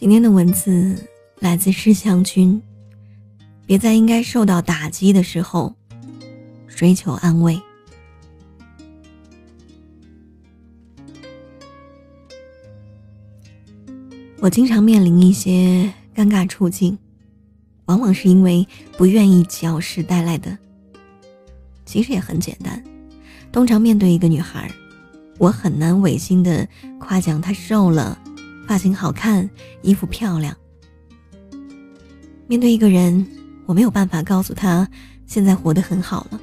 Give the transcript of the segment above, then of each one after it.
今天的文字来自施祥君。别在应该受到打击的时候追求安慰。我经常面临一些尴尬处境，往往是因为不愿意矫饰带来的。其实也很简单，通常面对一个女孩，我很难违心的夸奖她瘦了。发型好看，衣服漂亮。面对一个人，我没有办法告诉他现在活得很好了，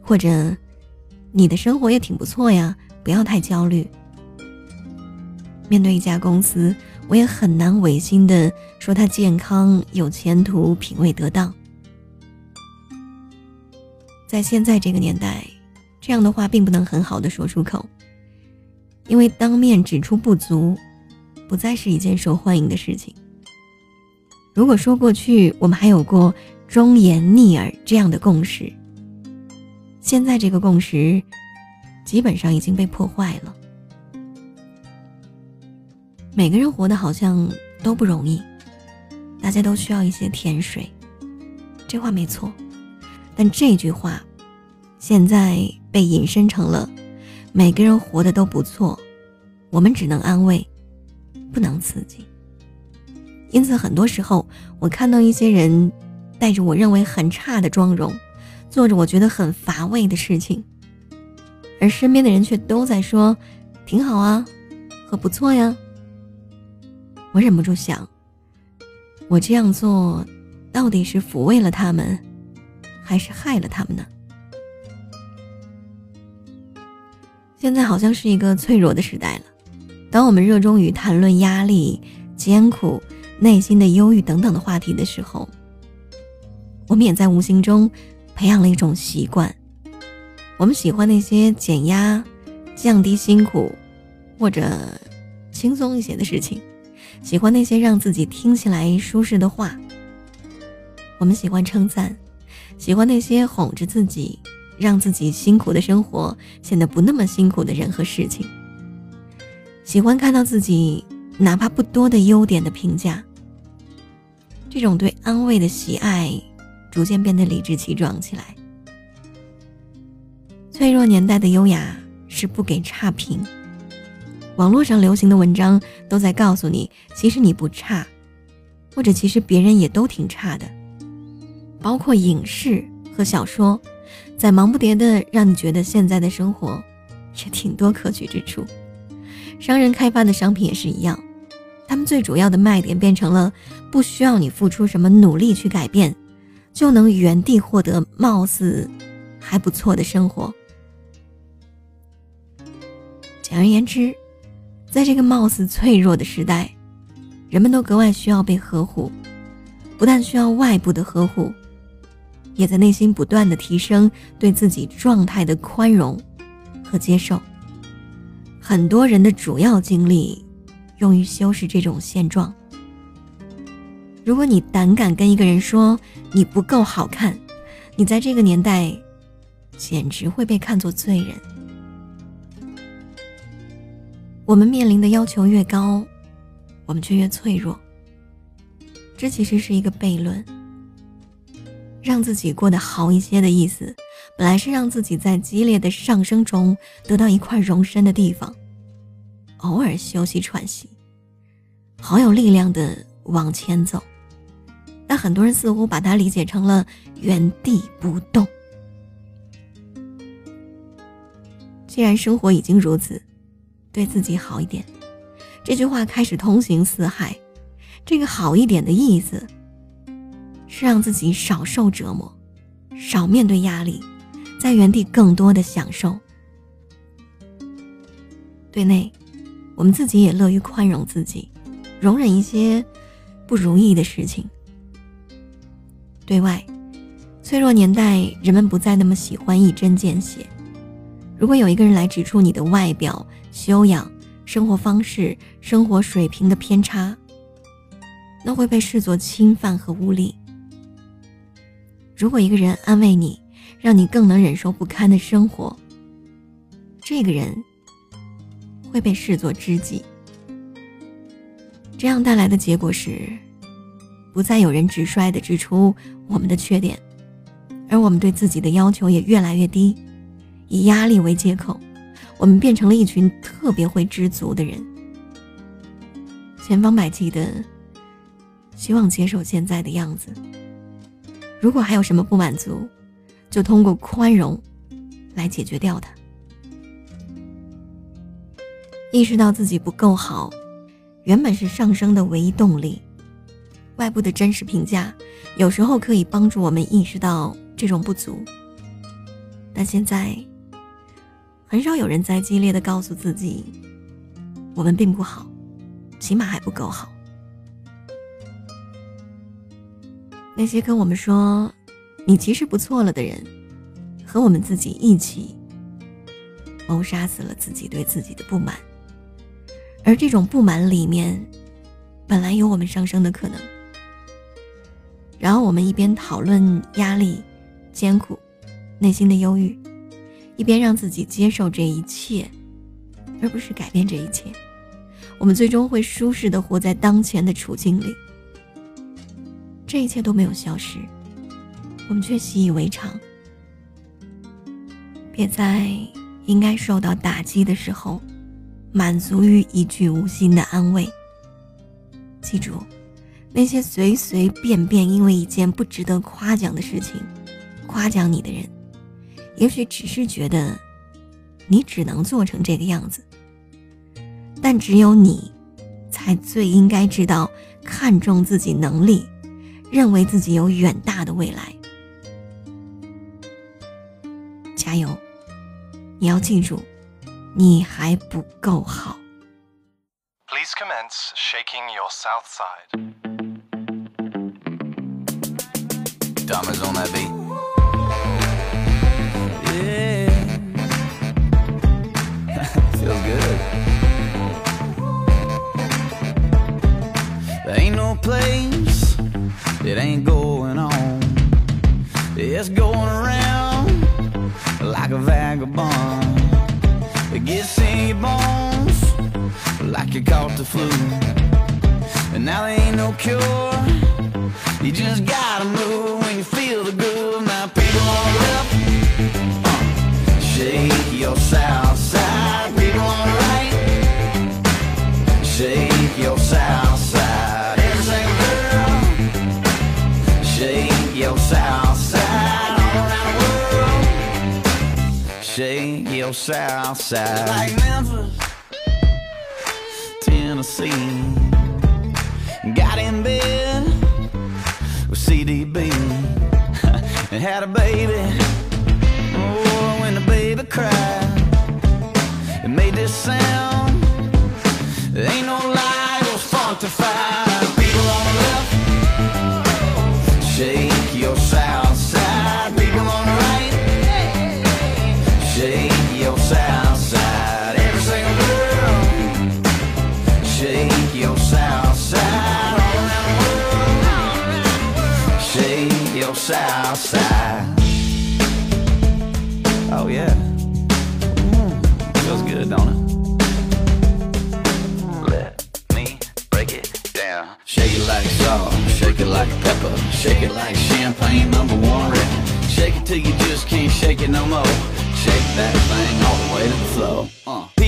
或者你的生活也挺不错呀，不要太焦虑。面对一家公司，我也很难违心的说他健康、有前途、品味得当。在现在这个年代，这样的话并不能很好的说出口，因为当面指出不足。不再是一件受欢迎的事情。如果说过去我们还有过忠言逆耳这样的共识，现在这个共识基本上已经被破坏了。每个人活得好像都不容易，大家都需要一些甜水，这话没错。但这句话现在被引申成了每个人活得都不错，我们只能安慰。不能刺激，因此很多时候我看到一些人带着我认为很差的妆容，做着我觉得很乏味的事情，而身边的人却都在说挺好啊和不错呀。我忍不住想，我这样做到底是抚慰了他们，还是害了他们呢？现在好像是一个脆弱的时代了。当我们热衷于谈论压力、艰苦、内心的忧郁等等的话题的时候，我们也在无形中培养了一种习惯。我们喜欢那些减压、降低辛苦或者轻松一些的事情，喜欢那些让自己听起来舒适的话。我们喜欢称赞，喜欢那些哄着自己、让自己辛苦的生活显得不那么辛苦的人和事情。喜欢看到自己哪怕不多的优点的评价，这种对安慰的喜爱，逐渐变得理直气壮起来。脆弱年代的优雅是不给差评，网络上流行的文章都在告诉你，其实你不差，或者其实别人也都挺差的。包括影视和小说，在忙不迭的让你觉得现在的生活也挺多可取之处。商人开发的商品也是一样，他们最主要的卖点变成了不需要你付出什么努力去改变，就能原地获得貌似还不错的生活。简而言之，在这个貌似脆弱的时代，人们都格外需要被呵护，不但需要外部的呵护，也在内心不断的提升对自己状态的宽容和接受。很多人的主要精力用于修饰这种现状。如果你胆敢跟一个人说你不够好看，你在这个年代简直会被看作罪人。我们面临的要求越高，我们却越脆弱。这其实是一个悖论。让自己过得好一些的意思，本来是让自己在激烈的上升中得到一块容身的地方。偶尔休息喘息，好有力量的往前走。但很多人似乎把它理解成了原地不动。既然生活已经如此，对自己好一点。这句话开始通行四海。这个好一点的意思，是让自己少受折磨，少面对压力，在原地更多的享受。对内。我们自己也乐于宽容自己，容忍一些不如意的事情。对外，脆弱年代，人们不再那么喜欢一针见血。如果有一个人来指出你的外表、修养、生活方式、生活水平的偏差，那会被视作侵犯和无礼。如果一个人安慰你，让你更能忍受不堪的生活，这个人。会被视作知己。这样带来的结果是，不再有人直率的指出我们的缺点，而我们对自己的要求也越来越低，以压力为借口，我们变成了一群特别会知足的人，千方百计的希望接受现在的样子。如果还有什么不满足，就通过宽容来解决掉它。意识到自己不够好。原本是上升的唯一动力，外部的真实评价有时候可以帮助我们意识到这种不足，但现在很少有人在激烈的告诉自己，我们并不好，起码还不够好。那些跟我们说你其实不错了的人，和我们自己一起谋杀死了自己对自己的不满。而这种不满里面，本来有我们上升的可能。然后我们一边讨论压力、艰苦、内心的忧郁，一边让自己接受这一切，而不是改变这一切。我们最终会舒适的活在当前的处境里，这一切都没有消失，我们却习以为常。别在应该受到打击的时候。满足于一句无心的安慰。记住，那些随随便便因为一件不值得夸奖的事情夸奖你的人，也许只是觉得你只能做成这个样子。但只有你，才最应该知道看重自己能力，认为自己有远大的未来。加油！你要记住。你还不够好。Please commence shaking your south side. Diamonds on that beat. Yeah. Feels good. There ain't no place it ain't going on. It's going around like a vagabond. It gets in your bones like you caught the flu. And now there ain't no cure. You just gotta move when you feel the groove. Now your south side. Like Memphis, Tennessee. Got in bed with CDB and had a baby. Oh, when the baby cried, it made this sound. Ain't no lie, it was funkified. South side. Oh yeah, Mm, feels good, don't it? Let me break it down. Shake it like salt, shake it like pepper, shake it like champagne number one record. Shake it till you just can't shake it no more. Shake that thing all the way to the floor. Uh.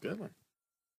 Good one.